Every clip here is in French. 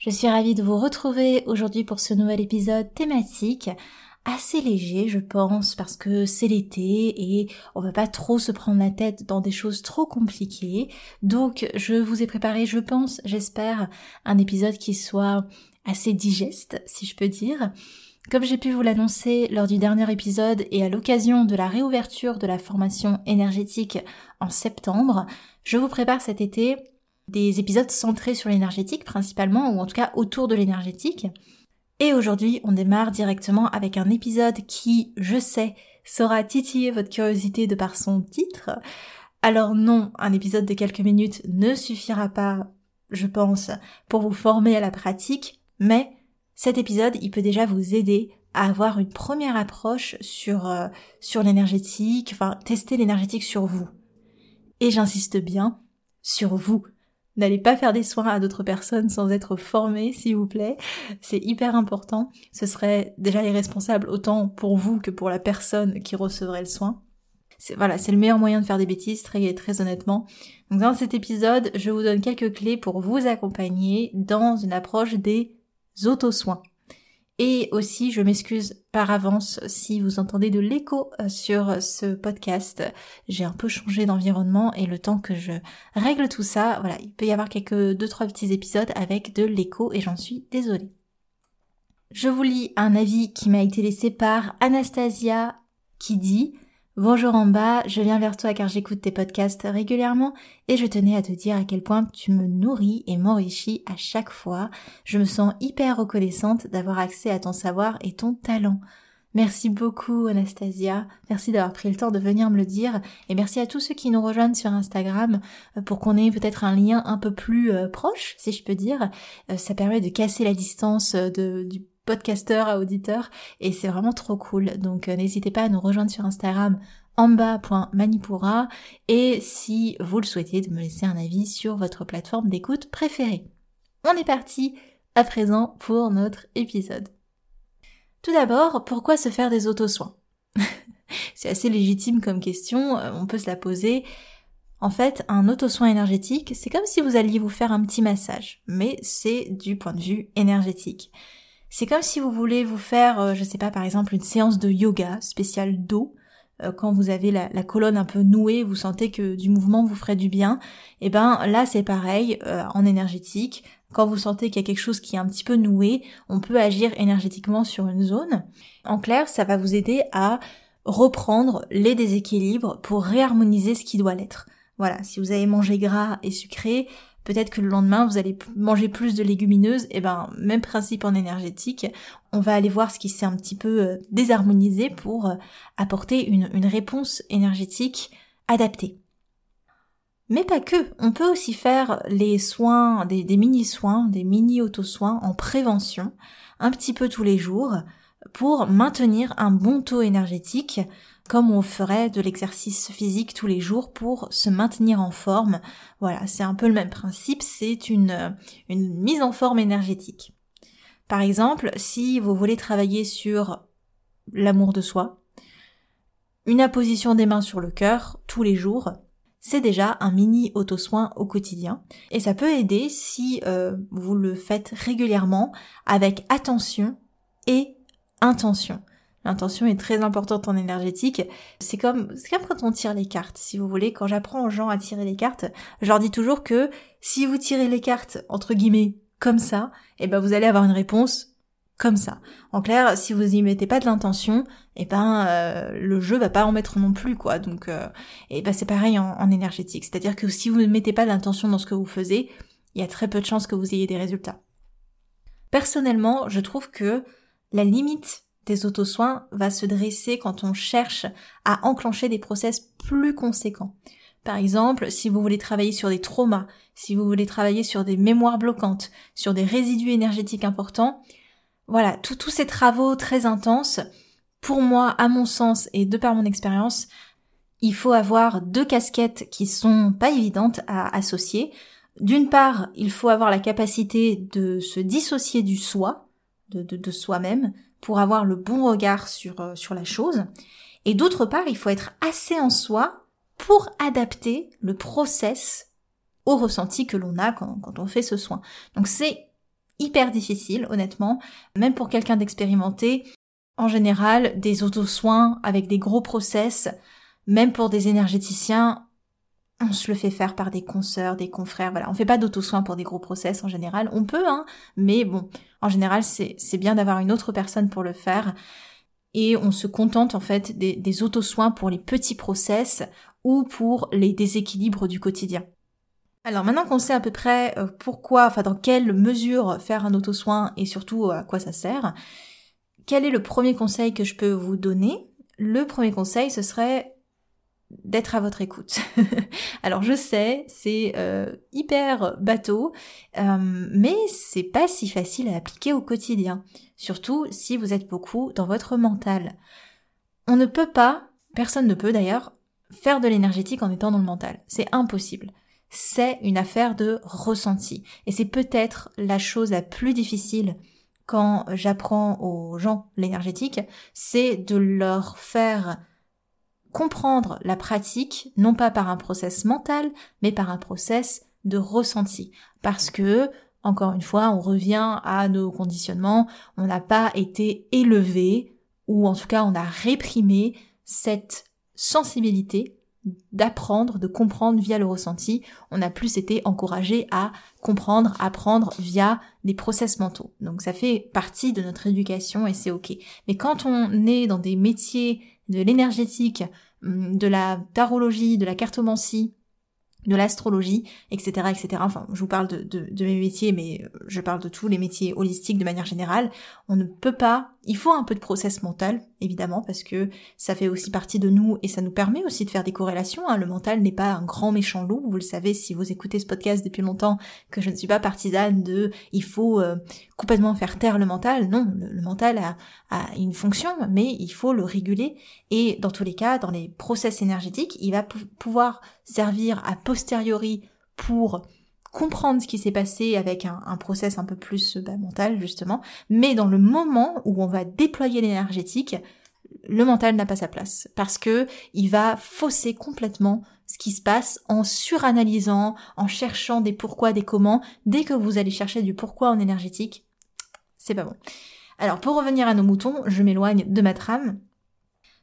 Je suis ravie de vous retrouver aujourd'hui pour ce nouvel épisode thématique assez léger, je pense, parce que c'est l'été et on va pas trop se prendre la tête dans des choses trop compliquées. Donc, je vous ai préparé, je pense, j'espère, un épisode qui soit assez digeste, si je peux dire. Comme j'ai pu vous l'annoncer lors du dernier épisode et à l'occasion de la réouverture de la formation énergétique en septembre, je vous prépare cet été des épisodes centrés sur l'énergétique principalement, ou en tout cas autour de l'énergétique. Et aujourd'hui, on démarre directement avec un épisode qui, je sais, saura titiller votre curiosité de par son titre. Alors non, un épisode de quelques minutes ne suffira pas, je pense, pour vous former à la pratique, mais cet épisode, il peut déjà vous aider à avoir une première approche sur, euh, sur l'énergétique, enfin tester l'énergétique sur vous. Et j'insiste bien, sur vous. N'allez pas faire des soins à d'autres personnes sans être formé, s'il vous plaît. C'est hyper important. Ce serait déjà irresponsable autant pour vous que pour la personne qui recevrait le soin. Voilà, c'est le meilleur moyen de faire des bêtises, très, honnêtement. Dans cet épisode, je vous donne quelques clés pour vous accompagner dans une approche des auto-soins. Et aussi, je m'excuse par avance si vous entendez de l'écho euh, sur ce podcast. J'ai un peu changé d'environnement et le temps que je règle tout ça, voilà, il peut y avoir quelques deux trois petits épisodes avec de l'écho et j'en suis désolée. Je vous lis un avis qui m'a été laissé par Anastasia qui dit Bonjour en bas, je viens vers toi car j'écoute tes podcasts régulièrement et je tenais à te dire à quel point tu me nourris et m'enrichis à chaque fois. Je me sens hyper reconnaissante d'avoir accès à ton savoir et ton talent. Merci beaucoup Anastasia, merci d'avoir pris le temps de venir me le dire et merci à tous ceux qui nous rejoignent sur Instagram euh, pour qu'on ait peut-être un lien un peu plus euh, proche, si je peux dire. Euh, ça permet de casser la distance de, du podcasteur à auditeur et c'est vraiment trop cool. Donc euh, n'hésitez pas à nous rejoindre sur Instagram amba.manipura et si vous le souhaitez de me laisser un avis sur votre plateforme d'écoute préférée. On est parti à présent pour notre épisode. Tout d'abord, pourquoi se faire des auto-soins? C'est assez légitime comme question, euh, on peut se la poser. En fait, un auto-soin énergétique, c'est comme si vous alliez vous faire un petit massage, mais c'est du point de vue énergétique. C'est comme si vous voulez vous faire, euh, je sais pas, par exemple, une séance de yoga spéciale dos. Euh, quand vous avez la, colonne un peu nouée, vous sentez que du mouvement vous ferait du bien. Et eh ben là, c'est pareil euh, en énergétique. Quand vous sentez qu'il y a quelque chose qui est un petit peu noué, on peut agir énergétiquement sur une zone. En clair, ça va vous aider à reprendre les déséquilibres pour réharmoniser ce qui doit l'être. Voilà, si vous avez mangé gras et sucré, peut-être que le lendemain vous allez manger plus de légumineuses, et eh ben même principe en énergétique, on va aller voir ce qui s'est un petit peu euh, désharmonisé pour euh, apporter une, réponse énergétique adaptée. Mais pas que, on peut aussi faire les soins, des, des mini-soins, des mini-auto-soins en prévention, un petit peu tous les jours, pour maintenir un bon taux énergétique comme on ferait de l'exercice physique tous les jours pour se maintenir en forme. Voilà, c'est un peu le même principe, c'est une, une mise en forme énergétique. Par exemple, si vous voulez travailler sur l'amour de soi, une apposition des mains sur le cœur tous les jours, c'est déjà un mini auto-soin au quotidien. Et ça peut aider si euh, vous le faites régulièrement avec attention et intention. L'intention est très importante en énergétique. C'est comme, c'est comme quand on tire les cartes. Si vous voulez, quand j'apprends aux gens à tirer les cartes, je leur dis toujours que si vous tirez les cartes, entre guillemets, comme ça, eh ben vous allez avoir une réponse comme ça. En clair, si vous y mettez pas de l'intention, eh ben euh, le jeu va pas en mettre non plus quoi. Donc euh, eh ben c'est pareil en, énergétique, c'est-à-dire que si vous ne mettez pas de l'intention dans ce que vous faisiez, il y a très peu de chances que vous ayez des résultats. Personnellement, je trouve que la limite des auto-soins va se dresser quand on cherche à enclencher des process plus conséquents. Par exemple, si vous voulez travailler sur des traumas, si vous voulez travailler sur des mémoires bloquantes, sur des résidus énergétiques importants, voilà, tous ces travaux très intenses, pour moi, à mon sens et de par mon expérience, il faut avoir deux casquettes qui sont pas évidentes à associer. D'une part, il faut avoir la capacité de se dissocier du soi, de, de, soi-même, pour avoir le bon regard sur, euh, sur la chose. Et d'autre part, il faut être assez en soi pour adapter le process au ressenti que l'on a quand, quand on fait ce soin. Donc c'est hyper difficile, honnêtement. Même pour quelqu'un d'expérimenté, en général, des auto-soins avec des gros process, même pour des énergéticiens, on se le fait faire par des consoeurs, des confrères, voilà. On fait pas d'auto-soins pour des gros process en général. On peut, hein, mais bon, en général, c'est, bien d'avoir une autre personne pour le faire. Et on se contente, en fait, des, des auto-soins pour les petits process ou pour les déséquilibres du quotidien. Alors maintenant qu'on sait à peu près euh, pourquoi, enfin dans quelle mesure faire un auto-soin et surtout euh, à quoi ça sert, quel est le premier conseil que je peux vous donner? Le premier conseil, ce serait d'être à votre écoute. Alors je sais, c'est euh, hyper bateau, mais c'est pas si facile à appliquer au quotidien, surtout si vous êtes beaucoup dans votre mental. On ne peut pas, personne ne peut d'ailleurs, faire de l'énergétique en étant dans le mental. C'est impossible c'est une affaire de ressenti. Et c'est peut-être la chose la plus difficile quand j'apprends aux gens l'énergétique, c'est de leur faire comprendre la pratique, non pas par un process mental, mais par un process de ressenti. Parce que, encore une fois, on revient à nos conditionnements, on n'a pas été élevé, ou en tout cas on a réprimé cette sensibilité d'apprendre, de comprendre via le ressenti. On a plus été encouragé à comprendre, apprendre via des process mentaux. Donc ça fait partie de notre éducation et c'est ok. Mais quand on est dans des métiers de l'énergétique, hum, de la tarologie, de la cartomancie, de l'astrologie, etc., etc. Enfin, je vous parle de, mes métiers, mais euh, je parle de tous les métiers holistiques de manière générale. On ne peut pas, il faut un peu de process mental, évidemment, parce que ça fait aussi partie de nous et ça nous permet aussi de faire des corrélations. Hein. Le mental n'est pas un grand méchant loup. Vous le savez si vous écoutez ce podcast depuis longtemps que je ne suis pas partisane de il faut euh, complètement faire taire le mental. Non, le, mental a, a, une fonction, mais il faut le réguler. Et dans tous les cas, dans les process énergétiques, il va pouvoir servir à posteriori pour comprendre ce qui s'est passé avec un, un, process un peu plus bah, mental justement, mais dans le moment où on va déployer l'énergétique, le mental n'a pas sa place parce que il va fausser complètement ce qui se passe en suranalysant, en cherchant des pourquoi, des comment. Dès que vous allez chercher du pourquoi en énergétique, c'est pas bon. Alors pour revenir à nos moutons, je m'éloigne de ma trame.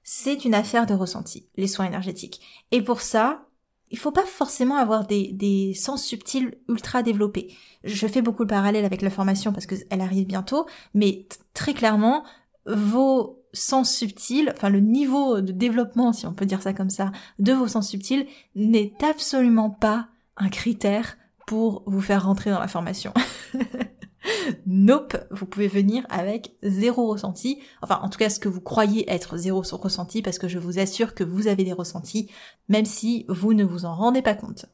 C'est une affaire de ressenti, les soins énergétiques. Et pour ça, il faut pas forcément avoir des, des sens subtils ultra développés. Je fais beaucoup le parallèle avec la formation parce qu'elle arrive bientôt, mais très clairement, vos sens subtils, enfin le niveau de développement, si on peut dire ça comme ça, de vos sens subtils n'est absolument pas un critère pour vous faire rentrer dans la formation. nope, vous pouvez venir avec zéro ressenti, enfin en tout cas ce que vous croyez être zéro ressenti, parce que je vous assure que vous avez des ressentis, même si vous ne vous en rendez pas compte.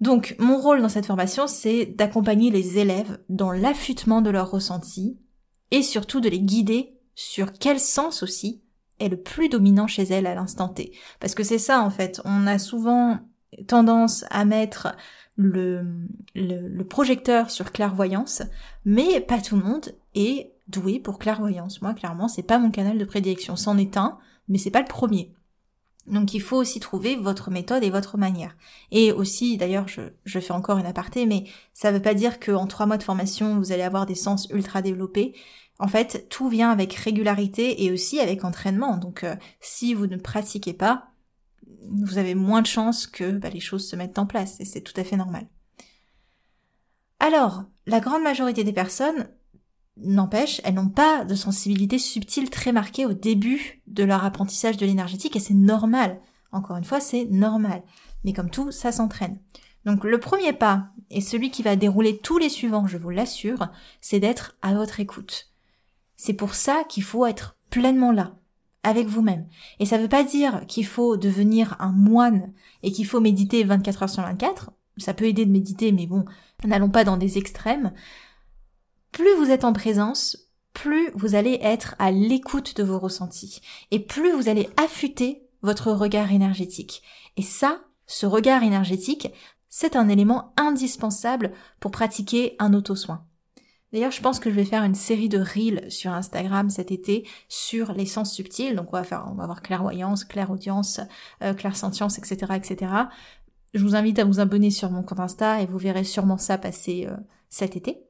Donc mon rôle dans cette formation, c'est d'accompagner les élèves dans l'affûtement de leurs ressentis, et surtout de les guider sur quel sens aussi est le plus dominant chez elles à l'instant T. Parce que c'est ça en fait, on a souvent tendance à mettre le, le, projecteur sur clairvoyance, mais pas tout le monde est doué pour clairvoyance. Moi, clairement, c'est pas mon canal de prédilection. C'en est un, mais c'est pas le premier. Donc il faut aussi trouver votre méthode et votre manière. Et aussi, d'ailleurs, je, je fais encore une aparté, mais ça veut pas dire qu'en trois mois de formation, vous allez avoir des sens ultra développés. En fait, tout vient avec régularité et aussi avec entraînement. Donc euh, si vous ne pratiquez pas, vous avez moins de chances que bah, les choses se mettent en place, et c'est tout à fait normal. Alors, la grande majorité des personnes N'empêche, elles n'ont pas de sensibilité subtile très marquée au début de leur apprentissage de l'énergétique et c'est normal. Encore une fois, c'est normal. Mais comme tout, ça s'entraîne. Donc le premier pas, et celui qui va dérouler tous les suivants, je vous l'assure, c'est d'être à votre écoute. C'est pour ça qu'il faut être pleinement là, avec vous-même. Et ça ne veut pas dire qu'il faut devenir un moine et qu'il faut méditer 24 heures sur 24. Ça peut aider de méditer, mais bon, n'allons pas dans des extrêmes plus vous êtes en présence, plus vous allez être à l'écoute de vos ressentis et plus vous allez affûter votre regard énergétique. Et ça, ce regard énergétique, c'est un élément indispensable pour pratiquer un auto-soin. D'ailleurs, je pense que je vais faire une série de reels sur Instagram cet été sur les sens subtils. Donc, on va faire, on va avoir clairvoyance, clairaudience, euh, clairsentience, etc., etc. Je vous invite à vous abonner sur mon compte Insta et vous verrez sûrement ça passer euh, cet été.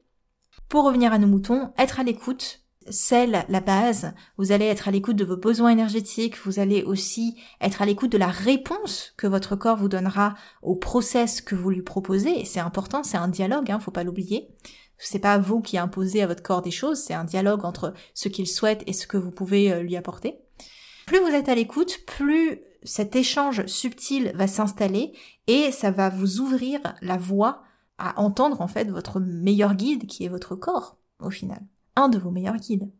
Pour revenir à nos moutons, être à l'écoute, c'est la base. Vous allez être à l'écoute de vos besoins énergétiques, vous allez aussi être à l'écoute de la réponse que votre corps vous donnera au process que vous lui proposez. Et c'est important, c'est un dialogue, hein, faut pas l'oublier. C'est pas vous qui imposez à votre corps des choses, c'est un dialogue entre ce qu'il souhaite et ce que vous pouvez euh, lui apporter. Plus vous êtes à l'écoute, plus cet échange subtil va s'installer et ça va vous ouvrir la voie à entendre en fait votre meilleur guide qui est votre corps au final. Un de vos meilleurs guides.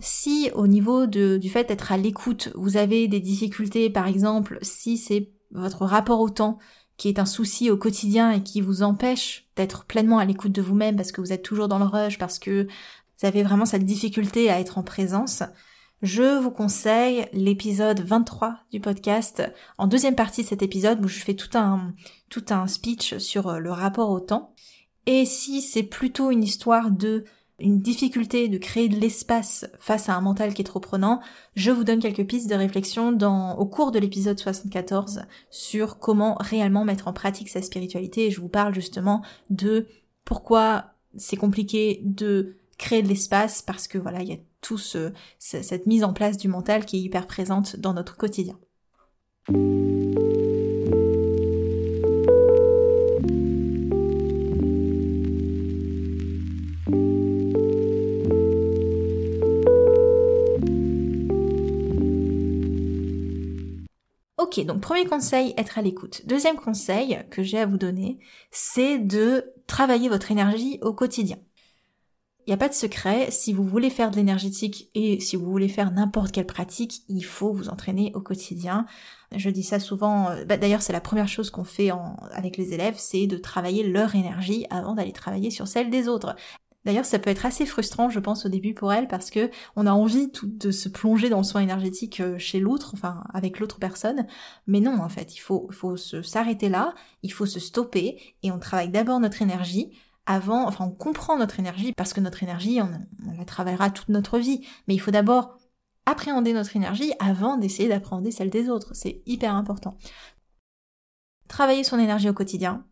Si au niveau du fait d'être à l'écoute, vous avez des difficultés, par exemple, si c'est votre rapport au temps qui est un souci au quotidien et qui vous empêche d'être pleinement à l'écoute de vous-même parce que vous êtes toujours dans le rush, parce que vous avez vraiment cette difficulté à être en présence, je vous conseille l'épisode 23 du podcast. En deuxième partie de cet épisode, où je fais tout un, tout un speech sur le rapport au temps. Et si c'est plutôt une histoire de une difficulté de créer de l'espace face à un mental qui est trop prenant, je vous donne quelques pistes de réflexion dans, au cours de l'épisode 74 sur comment réellement mettre en pratique sa spiritualité et je vous parle justement de pourquoi c'est compliqué de créer de l'espace parce que voilà, il y a tout ce, cette mise en place du mental qui est hyper présente dans notre quotidien. Ok, donc premier conseil, être à l'écoute. Deuxième conseil que j'ai à vous donner, c'est de travailler votre énergie au quotidien. Il n'y a pas de secret, si vous voulez faire de l'énergétique et si vous voulez faire n'importe quelle pratique, il faut vous entraîner au quotidien. Je dis ça souvent, euh, bah, d'ailleurs c'est la première chose qu'on fait avec les élèves, c'est de travailler leur énergie avant d'aller travailler sur celle des autres. D'ailleurs, ça peut être assez frustrant, je pense, au début pour elles, parce que on a envie de se plonger dans le soin énergétique euh, chez l'autre, enfin avec l'autre personne, mais non, en fait, il faut, faut s'arrêter là, il faut se stopper, et on travaille d'abord notre énergie avant, enfin on comprend notre énergie parce que notre énergie, on, la travaillera toute notre vie, mais il faut d'abord appréhender notre énergie avant d'essayer d'appréhender celle des autres. C'est hyper important. Travailler son énergie au quotidien,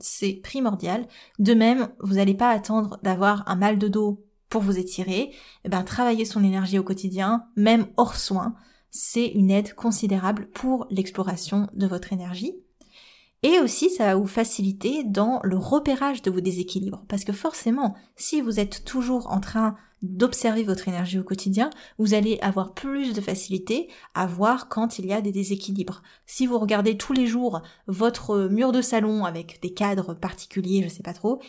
c'est primordial. De même, vous n'allez pas attendre d'avoir un mal de dos pour vous étirer. Eh ben, travailler son énergie au quotidien, même hors soin, c'est une aide considérable pour l'exploration de votre énergie. Et aussi, ça va vous faciliter dans le repérage de vos déséquilibres. Parce que forcément, si vous êtes toujours en train d'observer votre énergie au quotidien, vous allez avoir plus de facilité à voir quand il y a des déséquilibres. Si vous regardez tous les jours votre mur de salon avec des cadres particuliers, je sais pas trop,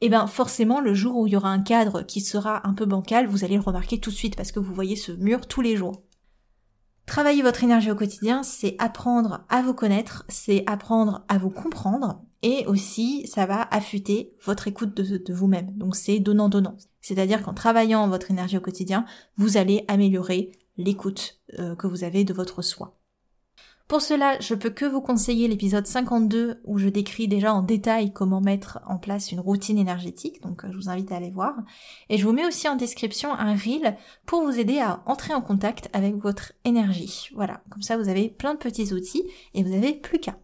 eh ben forcément le jour où il y aura un cadre qui sera un peu bancal, vous allez le remarquer tout de suite parce que vous voyez ce mur tous les jours. Travailler votre énergie au quotidien, c'est apprendre à vous connaître, c'est apprendre à vous comprendre, et aussi ça va affûter votre écoute de, vous-même. Donc c'est donnant-donnant. C'est-à-dire qu'en travaillant votre énergie au quotidien, vous allez améliorer l'écoute euh, que vous avez de votre soi. Pour cela, je peux que vous conseiller l'épisode 52 où je décris déjà en détail comment mettre en place une routine énergétique, donc euh, je vous invite à aller voir. Et je vous mets aussi en description un reel pour vous aider à entrer en contact avec votre énergie. Voilà, comme ça vous avez plein de petits outils et vous n'avez plus qu'à.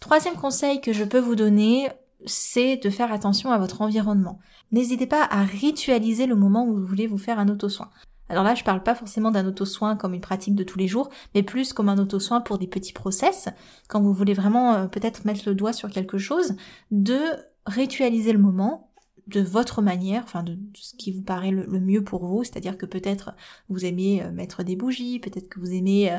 Troisième conseil que je peux vous donner, c'est de faire attention à votre environnement. N'hésitez pas à ritualiser le moment où vous voulez vous faire un auto-soin. Alors là, je parle pas forcément d'un auto-soin comme une pratique de tous les jours, mais plus comme un auto-soin pour des petits process, quand vous voulez vraiment euh, peut-être mettre le doigt sur quelque chose, de ritualiser le moment, de votre manière, enfin de, ce qui vous paraît le, mieux pour vous, c'est-à-dire que peut-être vous aimez euh, mettre des bougies, peut-être que vous aimez euh,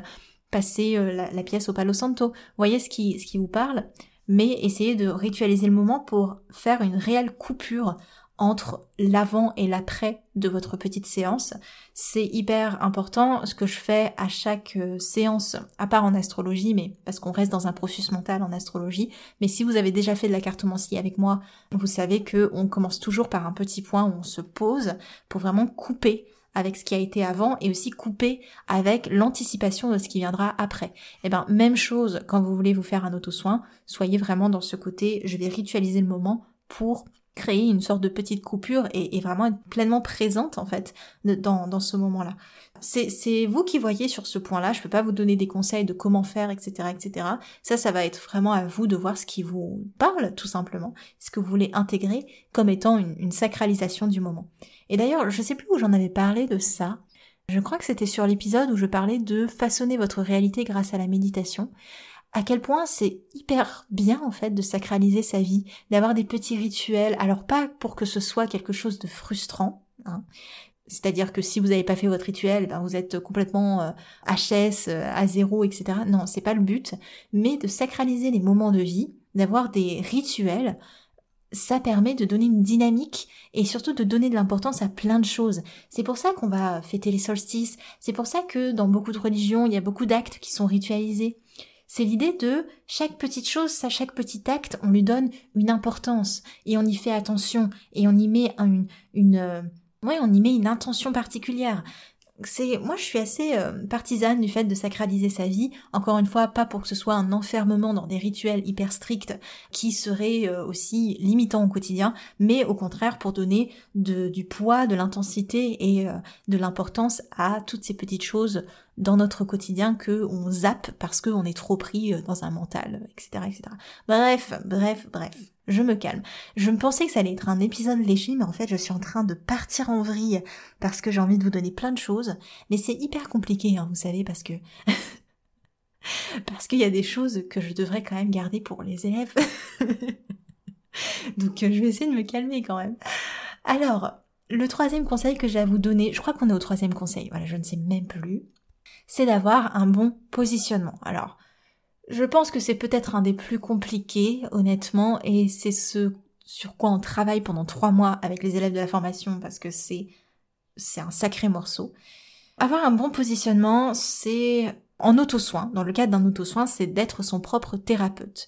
passer la, pièce au Palo Santo, voyez ce qui vous parle, mais essayez de ritualiser le moment pour faire une réelle coupure entre l'avant et l'après de votre petite séance. C'est hyper important ce que je fais à chaque euh, séance, à part en astrologie, mais parce qu'on reste dans un processus mental en astrologie. Mais si vous avez déjà fait de la cartomancie avec moi, vous savez que on commence toujours par un petit point où on se pose pour vraiment couper avec ce qui a été avant et aussi couper avec l'anticipation de ce qui viendra après. Et eh ben même chose quand vous voulez vous faire un auto-soin, soyez vraiment dans ce côté je vais ritualiser le moment pour créer une sorte de petite coupure et, vraiment être pleinement présente en fait dans, dans ce moment-là. C'est vous qui voyez sur ce point-là, je peux pas vous donner des conseils de comment faire, etc., etc. Ça, ça va être vraiment à vous de voir ce qui vous parle, tout simplement, ce que vous voulez intégrer comme étant une, une sacralisation du moment. Et d'ailleurs, je sais plus où j'en avais parlé de ça. Je crois que c'était sur l'épisode où je parlais de façonner votre réalité grâce à la méditation à quel point c'est hyper bien en fait de sacraliser sa vie, d'avoir des petits rituels, alors pas pour que ce soit quelque chose de frustrant, hein. c'est-à-dire que si vous n'avez pas fait votre rituel, ben vous êtes complètement euh, HS, euh, à zéro, etc. Non, c'est pas le but, mais de sacraliser les moments de vie, d'avoir des rituels, ça permet de donner une dynamique et surtout de donner de l'importance à plein de choses. C'est pour ça qu'on va fêter les solstices, c'est pour ça que dans beaucoup de religions, il y a beaucoup d'actes qui sont ritualisés. C'est l'idée de chaque petite chose, à chaque petit acte, on lui donne une importance et on y fait attention et on y met une, une euh, ouais, on y met une intention particulière. C'est moi je suis assez euh, partisane du fait de sacraliser sa vie. Encore une fois pas pour que ce soit un enfermement dans des rituels hyper stricts qui seraient euh, aussi limitants au quotidien mais au contraire pour donner du poids de l'intensité et de l'importance à toutes ces petites choses dans notre quotidien que on zappe parce qu'on est trop pris dans un mental etc etc bref bref bref je me calme. Je me pensais que ça allait être un épisode léger, mais en fait je suis en train de partir en vrille parce que j'ai envie de vous donner plein de choses. Mais c'est hyper compliqué, hein, vous savez, parce que... parce qu'il y a des choses que je devrais quand même garder pour les élèves. Donc euh, je vais essayer de me calmer quand même. Alors, le troisième conseil que j'ai à vous donner, je crois qu'on est au troisième conseil, voilà, je ne sais même plus, c'est d'avoir un bon positionnement. Alors, je pense que c'est peut-être un des plus compliqués, honnêtement, et c'est ce sur quoi on travaille pendant trois mois avec les élèves de la formation parce que c'est c'est un sacré morceau. Avoir un bon positionnement, c'est en auto-soin. Dans le cadre d'un auto-soin, c'est d'être son propre thérapeute.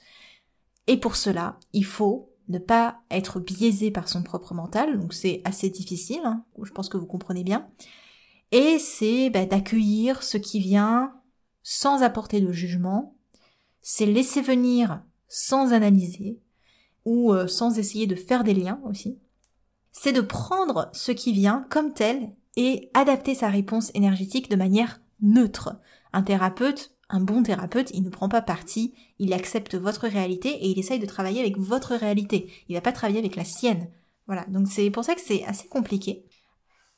Et pour cela, il faut ne pas être biaisé par son propre mental, donc c'est assez difficile, hein, je pense que vous comprenez bien. Et c'est bah, d'accueillir ce qui vient sans apporter de jugement, c'est laisser venir sans analyser ou euh, sans essayer de faire des liens aussi. C'est de prendre ce qui vient comme tel et adapter sa réponse énergétique de manière neutre. Un thérapeute, un bon thérapeute, il ne prend pas parti, il accepte votre réalité et il essaye de travailler avec votre réalité. Il va pas travailler avec la sienne. Voilà. Donc c'est pour ça que c'est assez compliqué.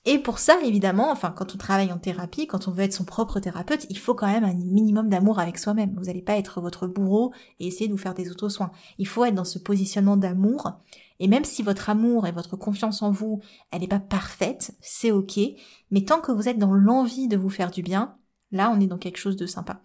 Et pour ça, évidemment, enfin, quand on travaille en thérapie, quand on veut être son propre thérapeute, il faut quand même un minimum d'amour avec soi-même. Vous n'allez pas être votre bourreau et essayer de vous faire des auto-soins. Il faut être dans ce positionnement d'amour. Et même si votre amour et votre confiance en vous, elle n'est pas parfaite, c'est ok. Mais tant que vous êtes dans l'envie de vous faire du bien, là, on est dans quelque chose de sympa.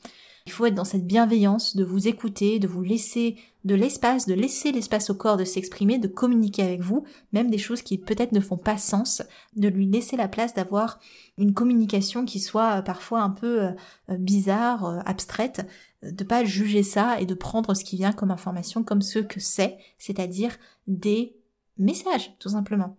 Il faut être dans cette bienveillance, de vous écouter, de vous laisser de l'espace, de laisser l'espace au corps de s'exprimer, de communiquer avec vous, même des choses qui peut-être ne font pas sens, de lui laisser la place d'avoir une communication qui soit euh, parfois un peu euh, euh, bizarre, abstraite, de pas juger ça et de prendre ce qui vient comme information comme ce que c'est, c'est-à-dire des messages, tout simplement.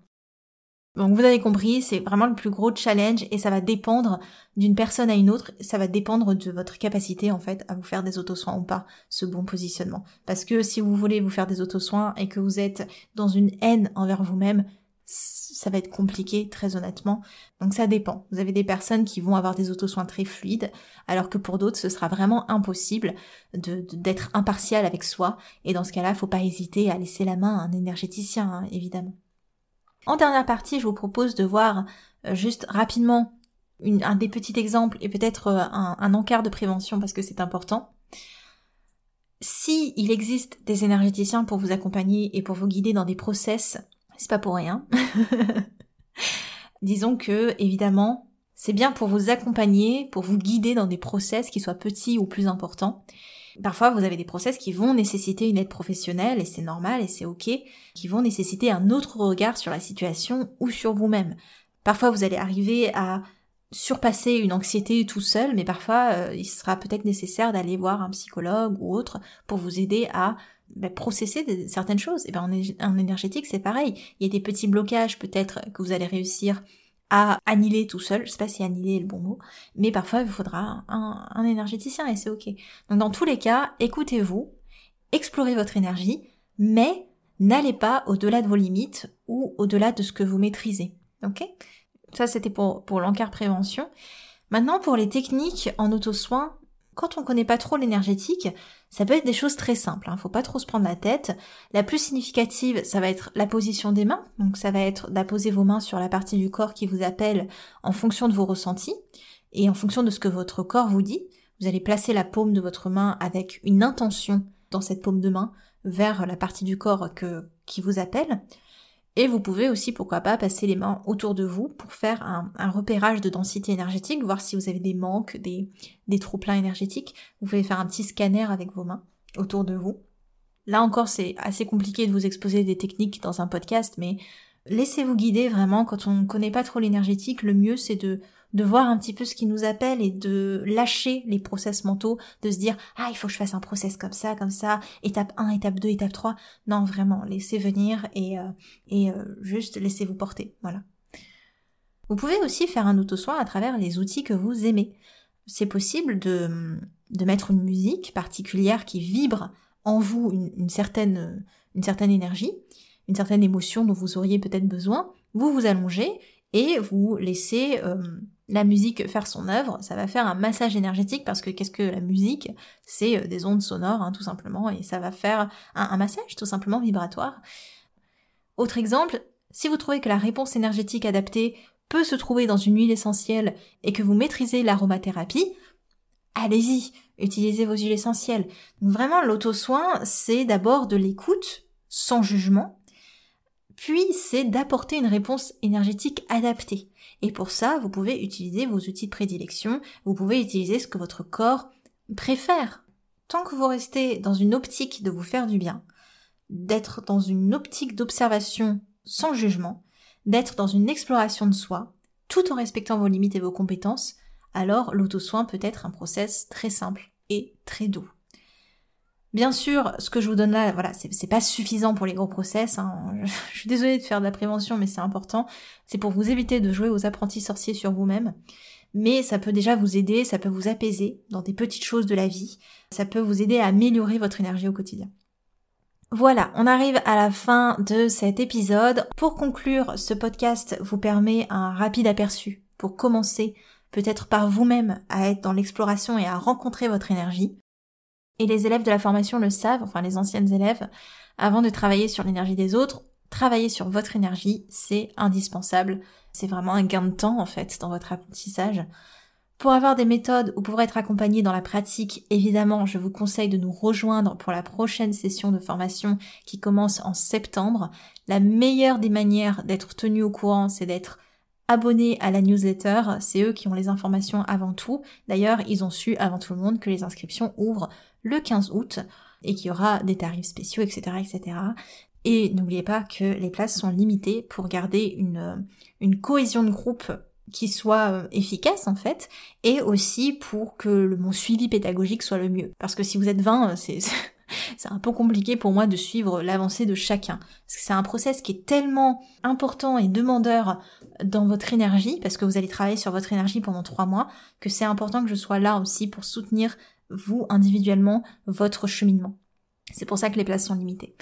Donc vous avez compris, c'est vraiment le plus gros challenge et ça va dépendre d'une personne à une autre, ça va dépendre de votre capacité en fait à vous faire des auto-soins ou pas, ce bon positionnement. Parce que si vous voulez vous faire des auto-soins et que vous êtes dans une haine envers vous-même, ça va être compliqué très honnêtement. Donc ça dépend. Vous avez des personnes qui vont avoir des auto-soins très fluides, alors que pour d'autres ce sera vraiment impossible d'être impartial avec soi. Et dans ce cas-là, faut pas hésiter à laisser la main à un énergéticien, hein, évidemment. En dernière partie, je vous propose de voir euh, juste rapidement un des petits exemples et peut-être euh, un, encart de prévention parce que c'est important. Si il existe des énergéticiens pour vous accompagner et pour vous guider dans des process, C'est pas pour rien. Disons que, évidemment, c'est bien pour vous accompagner, pour vous guider dans des process qui soient petits ou plus importants. Parfois, vous avez des process qui vont nécessiter une aide professionnelle, et c'est normal, et c'est ok, qui vont nécessiter un autre regard sur la situation ou sur vous-même. Parfois, vous allez arriver à surpasser une anxiété tout seul, mais parfois, euh, il sera peut-être nécessaire d'aller voir un psychologue ou autre pour vous aider à bah, processer certaines choses. Et ben en, énergétique, c'est pareil. Il y a des petits blocages peut-être que vous allez réussir à annihiler tout seul. Je sais pas si annihiler est le bon mot, mais parfois il faudra un, un énergéticien et c'est ok. Donc dans tous les cas, écoutez-vous, explorez votre énergie, mais n'allez pas au-delà de vos limites ou au-delà de ce que vous maîtrisez. Ok? Ça c'était pour, pour l'encart prévention. Maintenant pour les techniques en auto-soin, quand on connaît pas trop l'énergétique, ça peut être des choses très simples, hein, faut pas trop se prendre la tête. La plus significative, ça va être la position des mains, donc ça va être d'apposer vos mains sur la partie du corps qui vous appelle en fonction de vos ressentis et en fonction de ce que votre corps vous dit. Vous allez placer la paume de votre main avec une intention dans cette paume de main vers la partie du corps que, qui vous appelle. Et vous pouvez aussi, pourquoi pas, passer les mains autour de vous pour faire un, repérage de densité énergétique, voir si vous avez des manques, des, trop-pleins énergétiques. Vous pouvez faire un petit scanner avec vos mains autour de vous. Là encore, c'est assez compliqué de vous exposer des techniques dans un podcast, mais laissez-vous guider vraiment. Quand on ne connaît pas trop l'énergétique, le mieux c'est de de voir un petit peu ce qui nous appelle et de lâcher les process mentaux, de se dire ah il faut que je fasse un process comme ça, comme ça, étape 1, étape 2, étape 3. Non vraiment, laissez venir et, euh, et euh, juste laissez-vous porter. Voilà. Vous pouvez aussi faire un auto-soin à travers les outils que vous aimez. C'est possible de, de mettre une musique particulière qui vibre en vous une, une, certaine, une certaine énergie, une certaine émotion dont vous auriez peut-être besoin. Vous vous allongez et vous laissez euh, la musique faire son œuvre, ça va faire un massage énergétique parce que qu'est-ce que la musique? C'est euh, des ondes sonores hein, tout simplement et ça va faire un, massage tout simplement vibratoire. Autre exemple, si vous trouvez que la réponse énergétique adaptée peut se trouver dans une huile essentielle et que vous maîtrisez l'aromathérapie, allez-y, utilisez vos huiles essentielles. Vraiment l'auto-soin, c'est d'abord de l'écoute sans jugement puis c'est d'apporter une réponse énergétique adaptée. Et pour ça, vous pouvez utiliser vos outils de prédilection, vous pouvez utiliser ce que votre corps préfère. Tant que vous restez dans une optique de vous faire du bien, d'être dans une optique d'observation sans jugement, d'être dans une exploration de soi, tout en respectant vos limites et vos compétences, alors l'auto-soin peut être un process très simple et très doux. Bien sûr, ce que je vous donne là, voilà, c'est pas suffisant pour les gros process. Hein. Je, suis désolée de faire de la prévention, mais c'est important. C'est pour vous éviter de jouer aux apprentis sorciers sur vous-même. Mais ça peut déjà vous aider, ça peut vous apaiser dans des petites choses de la vie. Ça peut vous aider à améliorer votre énergie au quotidien. Voilà, on arrive à la fin de cet épisode. Pour conclure, ce podcast vous permet un rapide aperçu pour commencer peut-être par vous-même à être dans l'exploration et à rencontrer votre énergie. Et les élèves de la formation le savent, enfin les anciennes élèves, avant de travailler sur l'énergie des autres, travailler sur votre énergie, c'est indispensable. C'est vraiment un gain de temps en fait dans votre apprentissage. Pour avoir des méthodes ou pour être accompagné dans la pratique, évidemment, je vous conseille de nous rejoindre pour la prochaine session de formation qui commence en septembre. La meilleure des manières d'être tenu au courant, c'est d'être abonné à la newsletter. C'est eux qui ont les informations avant tout. D'ailleurs, ils ont su avant tout le monde que les inscriptions ouvrent le 15 août et qu'il y aura des tarifs spéciaux, etc., etc. Et n'oubliez pas que les places sont limitées pour garder une, une cohésion de groupe qui soit euh, efficace en fait, et aussi pour que le, mon suivi pédagogique soit le mieux. Parce que si vous êtes 20, c'est c'est un peu compliqué pour moi de suivre l'avancée de chacun. Parce que c'est un process qui est tellement important et demandeur dans votre énergie, parce que vous allez travailler sur votre énergie pendant trois mois, que c'est important que je sois là aussi pour soutenir vous individuellement votre cheminement. C'est pour ça que les places sont limitées.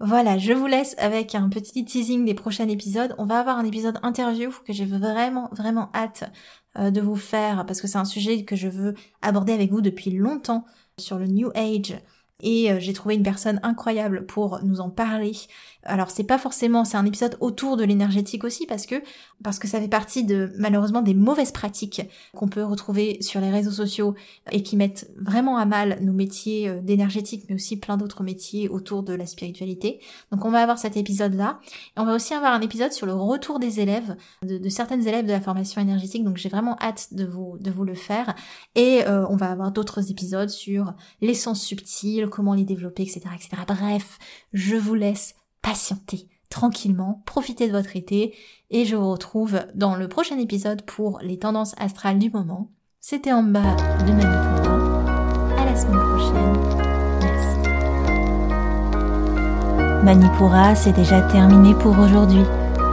Voilà, je vous laisse avec un petit teasing des prochains épisodes. On va avoir un épisode interview que j'ai vraiment vraiment hâte euh, de vous faire parce que c'est un sujet que je veux aborder avec vous depuis longtemps sur le New Age et euh, j'ai trouvé une personne incroyable pour nous en parler. Alors c'est pas forcément, c'est un épisode autour de l'énergétique aussi parce que parce que ça fait partie de malheureusement des mauvaises pratiques qu'on peut retrouver sur les réseaux sociaux et qui mettent vraiment à mal nos métiers euh, d'énergétique mais aussi plein d'autres métiers autour de la spiritualité. Donc on va avoir cet épisode là et on va aussi avoir un épisode sur le retour des élèves de, de certaines élèves de la formation énergétique. Donc j'ai vraiment hâte de vous de vous le faire et euh, on va avoir d'autres épisodes sur l'essence subtile comment les développer, etc., etc. Bref, je vous laisse patienter tranquillement, profitez de votre été et je vous retrouve dans le prochain épisode pour les tendances astrales du moment. C'était en bas de Manipura. À la semaine prochaine. Merci. Manipura, c'est déjà terminé pour aujourd'hui.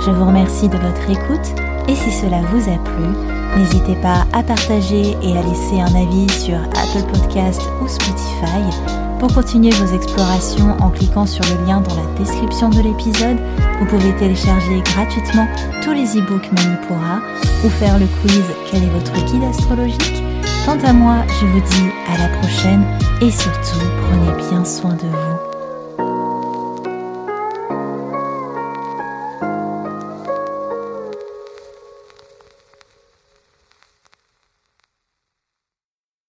Je vous remercie de votre écoute et si cela vous a plu, N'hésitez pas à partager et à laisser un avis sur Apple Podcast ou Spotify. Pour continuer vos explorations en cliquant sur le lien dans la description de l'épisode, vous pouvez télécharger gratuitement tous les e-books Manipura ou faire le quiz Quel est votre guide astrologique? Quant à moi, je vous dis à la prochaine et surtout prenez bien soin de vous.